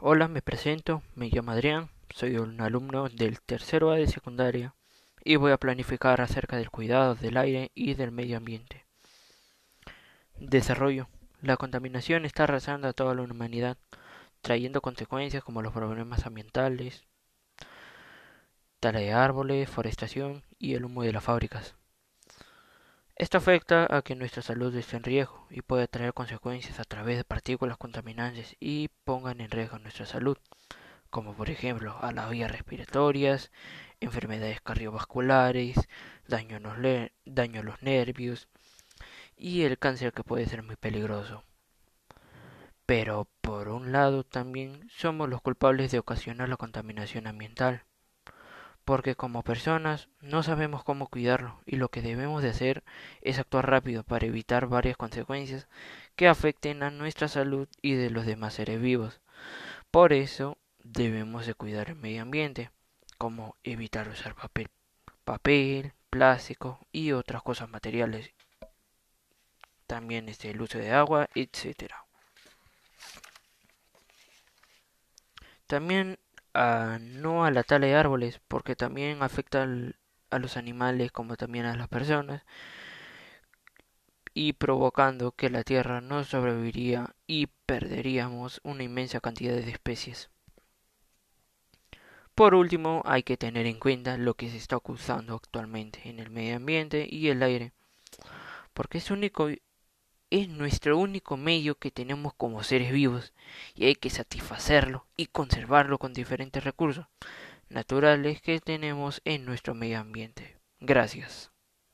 Hola, me presento, me llamo Adrián, soy un alumno del tercero A de secundaria y voy a planificar acerca del cuidado del aire y del medio ambiente. Desarrollo. La contaminación está arrasando a toda la humanidad, trayendo consecuencias como los problemas ambientales, tala de árboles, forestación y el humo de las fábricas. Esto afecta a que nuestra salud esté en riesgo y puede traer consecuencias a través de partículas contaminantes y pongan en riesgo nuestra salud, como por ejemplo a las vías respiratorias, enfermedades cardiovasculares, daño, daño a los nervios y el cáncer que puede ser muy peligroso. Pero por un lado también somos los culpables de ocasionar la contaminación ambiental porque como personas no sabemos cómo cuidarlo y lo que debemos de hacer es actuar rápido para evitar varias consecuencias que afecten a nuestra salud y de los demás seres vivos. Por eso debemos de cuidar el medio ambiente, como evitar usar papel, papel, plástico y otras cosas materiales. También este, el uso de agua, etc. También no a la tala de árboles, porque también afecta a los animales como también a las personas, y provocando que la Tierra no sobreviviría y perderíamos una inmensa cantidad de especies. Por último, hay que tener en cuenta lo que se está usando actualmente en el medio ambiente y el aire, porque es único es nuestro único medio que tenemos como seres vivos y hay que satisfacerlo y conservarlo con diferentes recursos naturales que tenemos en nuestro medio ambiente. Gracias.